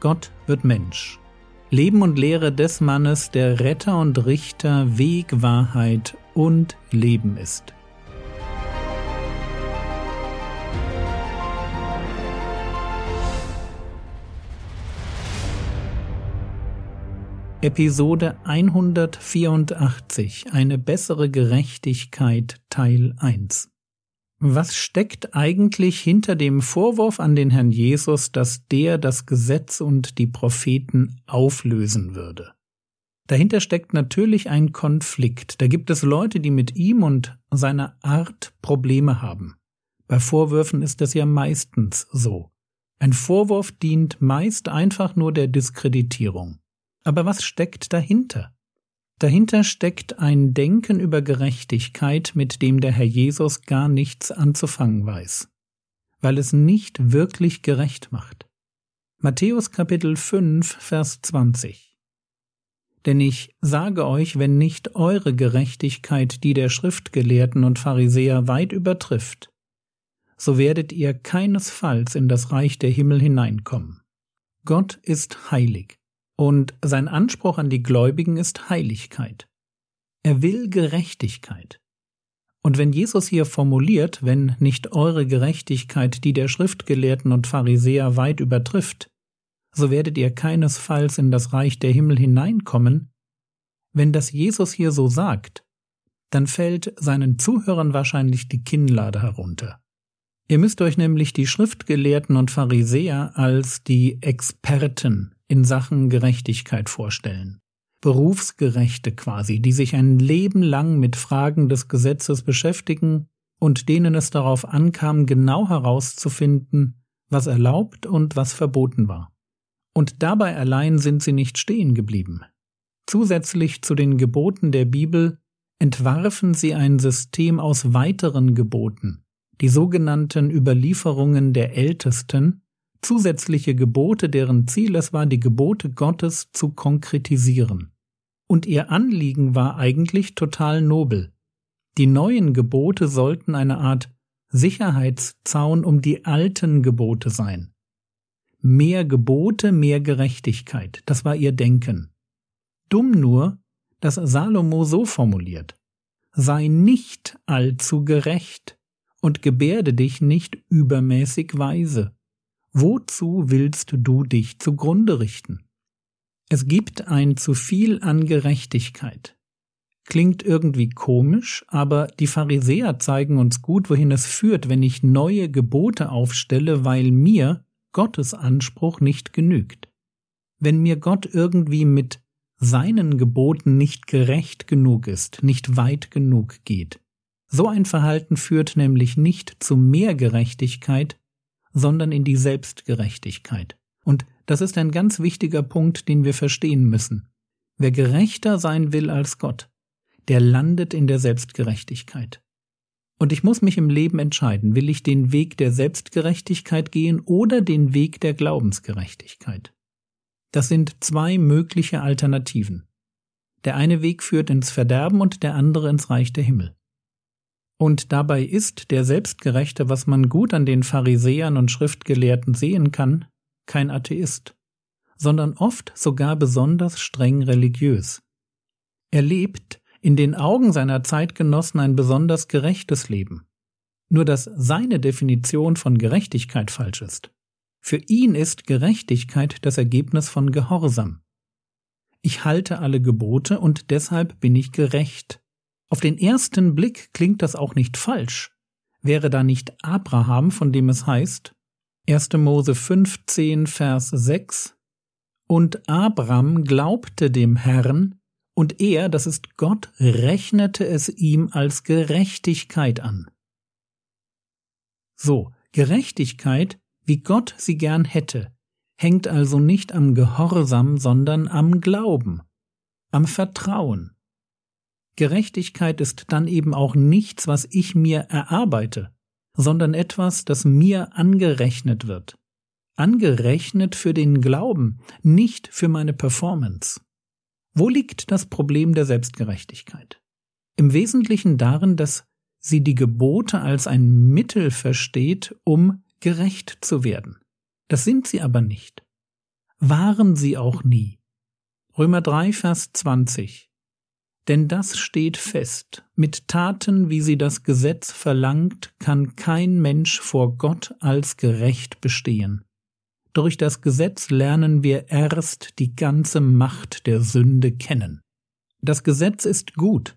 Gott wird Mensch. Leben und Lehre des Mannes, der Retter und Richter, Weg, Wahrheit und Leben ist. Episode 184 Eine bessere Gerechtigkeit Teil 1 Was steckt eigentlich hinter dem Vorwurf an den Herrn Jesus, dass der das Gesetz und die Propheten auflösen würde? Dahinter steckt natürlich ein Konflikt. Da gibt es Leute, die mit ihm und seiner Art Probleme haben. Bei Vorwürfen ist es ja meistens so. Ein Vorwurf dient meist einfach nur der Diskreditierung. Aber was steckt dahinter? Dahinter steckt ein Denken über Gerechtigkeit, mit dem der Herr Jesus gar nichts anzufangen weiß, weil es nicht wirklich gerecht macht. Matthäus Kapitel 5, Vers 20 Denn ich sage euch, wenn nicht eure Gerechtigkeit die der Schriftgelehrten und Pharisäer weit übertrifft, so werdet ihr keinesfalls in das Reich der Himmel hineinkommen. Gott ist heilig. Und sein Anspruch an die Gläubigen ist Heiligkeit. Er will Gerechtigkeit. Und wenn Jesus hier formuliert, wenn nicht eure Gerechtigkeit die der Schriftgelehrten und Pharisäer weit übertrifft, so werdet ihr keinesfalls in das Reich der Himmel hineinkommen, wenn das Jesus hier so sagt, dann fällt seinen Zuhörern wahrscheinlich die Kinnlade herunter. Ihr müsst euch nämlich die Schriftgelehrten und Pharisäer als die Experten in Sachen Gerechtigkeit vorstellen. Berufsgerechte quasi, die sich ein Leben lang mit Fragen des Gesetzes beschäftigen und denen es darauf ankam, genau herauszufinden, was erlaubt und was verboten war. Und dabei allein sind sie nicht stehen geblieben. Zusätzlich zu den Geboten der Bibel entwarfen sie ein System aus weiteren Geboten, die sogenannten Überlieferungen der Ältesten, zusätzliche Gebote, deren Ziel es war, die Gebote Gottes zu konkretisieren. Und ihr Anliegen war eigentlich total nobel. Die neuen Gebote sollten eine Art Sicherheitszaun um die alten Gebote sein. Mehr Gebote, mehr Gerechtigkeit, das war ihr Denken. Dumm nur, dass Salomo so formuliert. Sei nicht allzu gerecht und gebärde dich nicht übermäßig weise. Wozu willst du dich zugrunde richten? Es gibt ein zu viel an Gerechtigkeit. Klingt irgendwie komisch, aber die Pharisäer zeigen uns gut, wohin es führt, wenn ich neue Gebote aufstelle, weil mir Gottes Anspruch nicht genügt. Wenn mir Gott irgendwie mit seinen Geboten nicht gerecht genug ist, nicht weit genug geht. So ein Verhalten führt nämlich nicht zu mehr Gerechtigkeit, sondern in die Selbstgerechtigkeit. Und das ist ein ganz wichtiger Punkt, den wir verstehen müssen. Wer gerechter sein will als Gott, der landet in der Selbstgerechtigkeit. Und ich muss mich im Leben entscheiden, will ich den Weg der Selbstgerechtigkeit gehen oder den Weg der Glaubensgerechtigkeit. Das sind zwei mögliche Alternativen. Der eine Weg führt ins Verderben und der andere ins Reich der Himmel. Und dabei ist der Selbstgerechte, was man gut an den Pharisäern und Schriftgelehrten sehen kann, kein Atheist, sondern oft sogar besonders streng religiös. Er lebt in den Augen seiner Zeitgenossen ein besonders gerechtes Leben. Nur dass seine Definition von Gerechtigkeit falsch ist. Für ihn ist Gerechtigkeit das Ergebnis von Gehorsam. Ich halte alle Gebote und deshalb bin ich gerecht. Auf den ersten Blick klingt das auch nicht falsch. Wäre da nicht Abraham, von dem es heißt, 1. Mose 15, Vers 6, und Abram glaubte dem Herrn, und er, das ist Gott, rechnete es ihm als Gerechtigkeit an. So, Gerechtigkeit, wie Gott sie gern hätte, hängt also nicht am Gehorsam, sondern am Glauben, am Vertrauen. Gerechtigkeit ist dann eben auch nichts, was ich mir erarbeite, sondern etwas, das mir angerechnet wird. Angerechnet für den Glauben, nicht für meine Performance. Wo liegt das Problem der Selbstgerechtigkeit? Im Wesentlichen darin, dass sie die Gebote als ein Mittel versteht, um gerecht zu werden. Das sind sie aber nicht. waren sie auch nie. Römer 3, Vers 20. Denn das steht fest, mit Taten, wie sie das Gesetz verlangt, kann kein Mensch vor Gott als gerecht bestehen. Durch das Gesetz lernen wir erst die ganze Macht der Sünde kennen. Das Gesetz ist gut,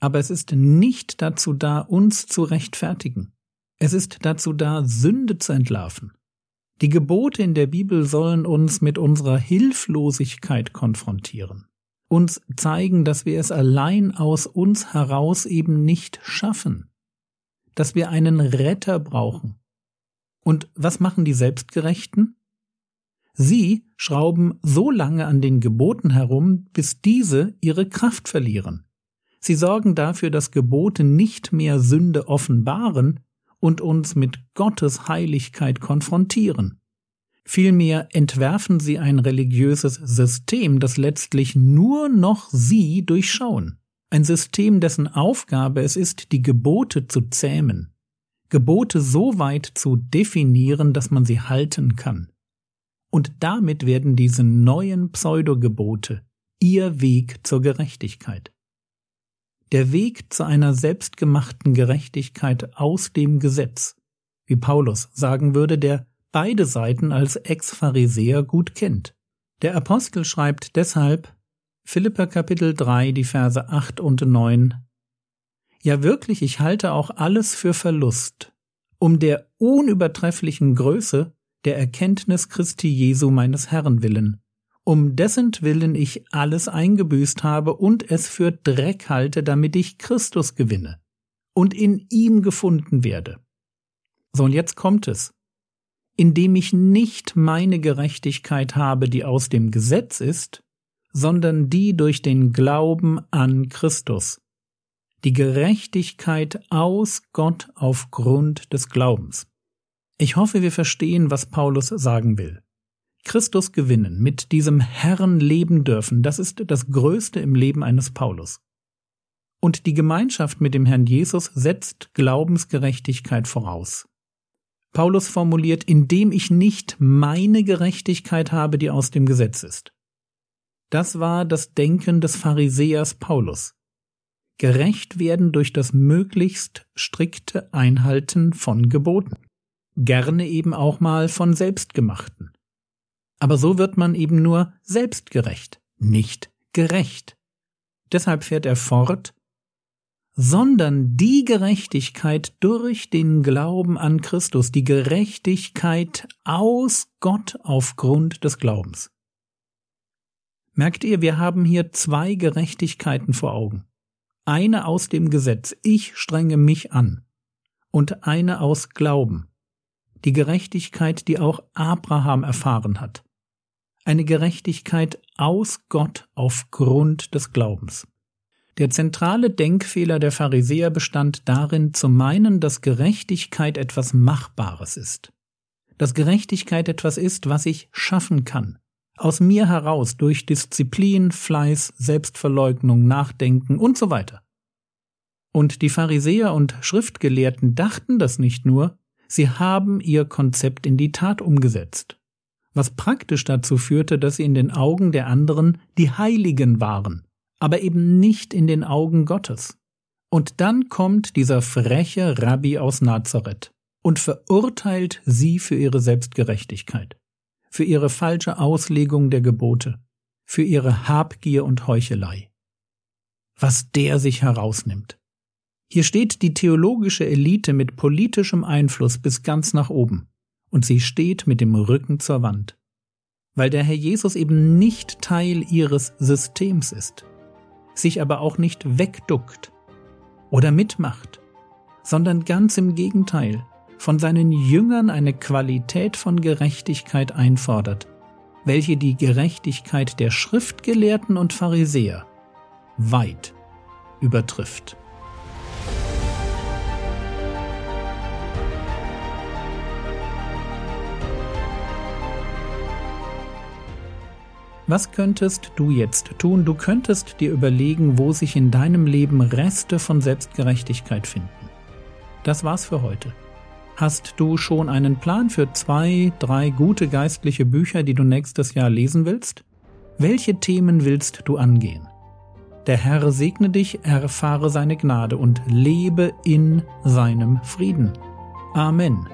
aber es ist nicht dazu da, uns zu rechtfertigen. Es ist dazu da, Sünde zu entlarven. Die Gebote in der Bibel sollen uns mit unserer Hilflosigkeit konfrontieren, uns zeigen, dass wir es allein aus uns heraus eben nicht schaffen, dass wir einen Retter brauchen. Und was machen die Selbstgerechten? Sie schrauben so lange an den Geboten herum, bis diese ihre Kraft verlieren. Sie sorgen dafür, dass Gebote nicht mehr Sünde offenbaren, und uns mit Gottes Heiligkeit konfrontieren. Vielmehr entwerfen sie ein religiöses System, das letztlich nur noch sie durchschauen. Ein System, dessen Aufgabe es ist, die Gebote zu zähmen. Gebote so weit zu definieren, dass man sie halten kann. Und damit werden diese neuen Pseudogebote ihr Weg zur Gerechtigkeit der Weg zu einer selbstgemachten Gerechtigkeit aus dem Gesetz, wie Paulus sagen würde, der beide Seiten als Ex-Pharisäer gut kennt. Der Apostel schreibt deshalb Philipper Kapitel 3, die Verse 8 und 9 Ja wirklich, ich halte auch alles für Verlust, um der unübertrefflichen Größe der Erkenntnis Christi Jesu meines Herrn willen, um dessen Willen ich alles eingebüßt habe und es für Dreck halte, damit ich Christus gewinne und in ihm gefunden werde. So, und jetzt kommt es. Indem ich nicht meine Gerechtigkeit habe, die aus dem Gesetz ist, sondern die durch den Glauben an Christus. Die Gerechtigkeit aus Gott aufgrund des Glaubens. Ich hoffe, wir verstehen, was Paulus sagen will. Christus gewinnen, mit diesem Herrn leben dürfen, das ist das Größte im Leben eines Paulus. Und die Gemeinschaft mit dem Herrn Jesus setzt Glaubensgerechtigkeit voraus. Paulus formuliert, indem ich nicht meine Gerechtigkeit habe, die aus dem Gesetz ist. Das war das Denken des Pharisäers Paulus. Gerecht werden durch das möglichst strikte Einhalten von Geboten. Gerne eben auch mal von selbstgemachten. Aber so wird man eben nur selbstgerecht, nicht gerecht. Deshalb fährt er fort, sondern die Gerechtigkeit durch den Glauben an Christus, die Gerechtigkeit aus Gott aufgrund des Glaubens. Merkt ihr, wir haben hier zwei Gerechtigkeiten vor Augen. Eine aus dem Gesetz, ich strenge mich an, und eine aus Glauben, die Gerechtigkeit, die auch Abraham erfahren hat eine Gerechtigkeit aus Gott aufgrund des Glaubens. Der zentrale Denkfehler der Pharisäer bestand darin, zu meinen, dass Gerechtigkeit etwas Machbares ist. Dass Gerechtigkeit etwas ist, was ich schaffen kann. Aus mir heraus durch Disziplin, Fleiß, Selbstverleugnung, Nachdenken und so weiter. Und die Pharisäer und Schriftgelehrten dachten das nicht nur, sie haben ihr Konzept in die Tat umgesetzt was praktisch dazu führte, dass sie in den Augen der anderen die Heiligen waren, aber eben nicht in den Augen Gottes. Und dann kommt dieser freche Rabbi aus Nazareth und verurteilt sie für ihre Selbstgerechtigkeit, für ihre falsche Auslegung der Gebote, für ihre Habgier und Heuchelei. Was der sich herausnimmt. Hier steht die theologische Elite mit politischem Einfluss bis ganz nach oben und sie steht mit dem Rücken zur Wand, weil der Herr Jesus eben nicht Teil ihres Systems ist, sich aber auch nicht wegduckt oder mitmacht, sondern ganz im Gegenteil von seinen Jüngern eine Qualität von Gerechtigkeit einfordert, welche die Gerechtigkeit der Schriftgelehrten und Pharisäer weit übertrifft. Was könntest du jetzt tun? Du könntest dir überlegen, wo sich in deinem Leben Reste von Selbstgerechtigkeit finden. Das war's für heute. Hast du schon einen Plan für zwei, drei gute geistliche Bücher, die du nächstes Jahr lesen willst? Welche Themen willst du angehen? Der Herr segne dich, erfahre seine Gnade und lebe in seinem Frieden. Amen.